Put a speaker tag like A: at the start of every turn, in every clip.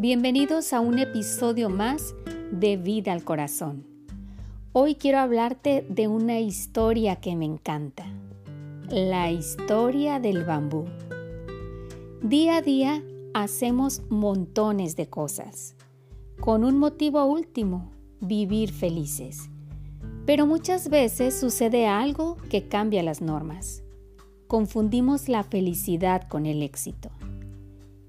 A: Bienvenidos a un episodio más de Vida al Corazón. Hoy quiero hablarte de una historia que me encanta, la historia del bambú. Día a día hacemos montones de cosas, con un motivo último, vivir felices. Pero muchas veces sucede algo que cambia las normas. Confundimos la felicidad con el éxito.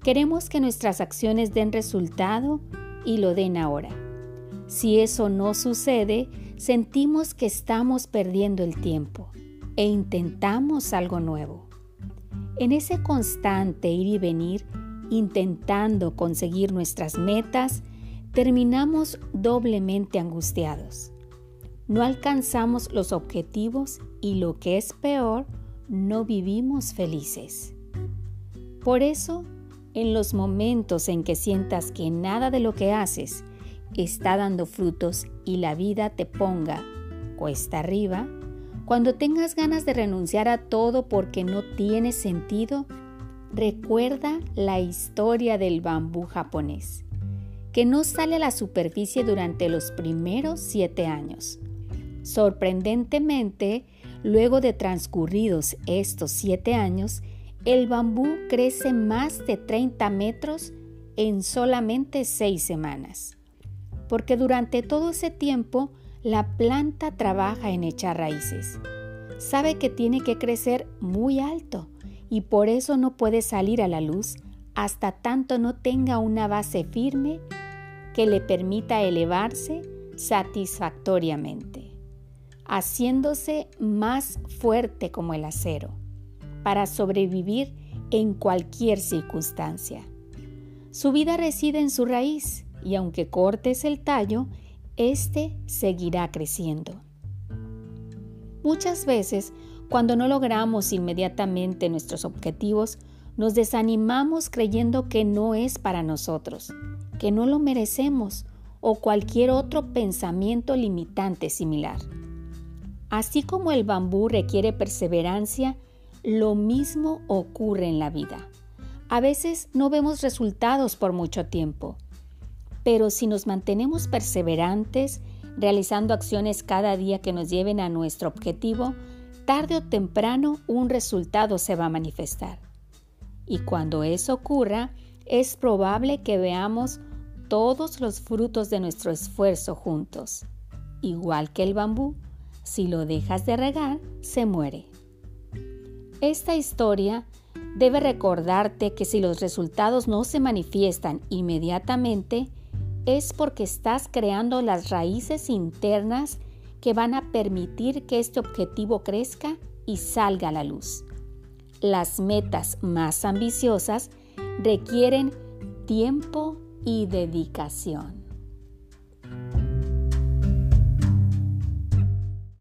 A: Queremos que nuestras acciones den resultado y lo den ahora. Si eso no sucede, sentimos que estamos perdiendo el tiempo e intentamos algo nuevo. En ese constante ir y venir, intentando conseguir nuestras metas, terminamos doblemente angustiados. No alcanzamos los objetivos y lo que es peor, no vivimos felices. Por eso, en los momentos en que sientas que nada de lo que haces está dando frutos y la vida te ponga cuesta arriba, cuando tengas ganas de renunciar a todo porque no tiene sentido, recuerda la historia del bambú japonés, que no sale a la superficie durante los primeros siete años. Sorprendentemente, luego de transcurridos estos siete años, el bambú crece más de 30 metros en solamente seis semanas, porque durante todo ese tiempo la planta trabaja en echar raíces. Sabe que tiene que crecer muy alto y por eso no puede salir a la luz hasta tanto no tenga una base firme que le permita elevarse satisfactoriamente, haciéndose más fuerte como el acero para sobrevivir en cualquier circunstancia. Su vida reside en su raíz y aunque cortes el tallo, éste seguirá creciendo. Muchas veces, cuando no logramos inmediatamente nuestros objetivos, nos desanimamos creyendo que no es para nosotros, que no lo merecemos o cualquier otro pensamiento limitante similar. Así como el bambú requiere perseverancia, lo mismo ocurre en la vida. A veces no vemos resultados por mucho tiempo, pero si nos mantenemos perseverantes, realizando acciones cada día que nos lleven a nuestro objetivo, tarde o temprano un resultado se va a manifestar. Y cuando eso ocurra, es probable que veamos todos los frutos de nuestro esfuerzo juntos. Igual que el bambú, si lo dejas de regar, se muere. Esta historia debe recordarte que si los resultados no se manifiestan inmediatamente, es porque estás creando las raíces internas que van a permitir que este objetivo crezca y salga a la luz. Las metas más ambiciosas requieren tiempo y dedicación.